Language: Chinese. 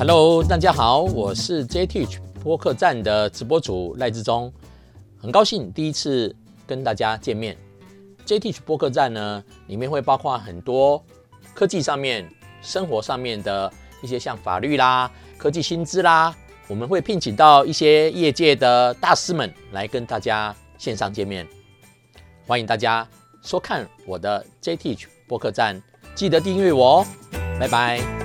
hello 大家好，我是 JTEACH 播客站的直播主赖志忠，很高兴第一次跟大家见面，JTEACH 播客站呢，里面会包括很多科技上面，生活上面的一些像法律啦，科技薪资啦，我们会聘请到一些业界的大师们来跟大家线上见面。欢迎大家收看我的 JTEACH 播客站，记得订阅我哦，拜拜。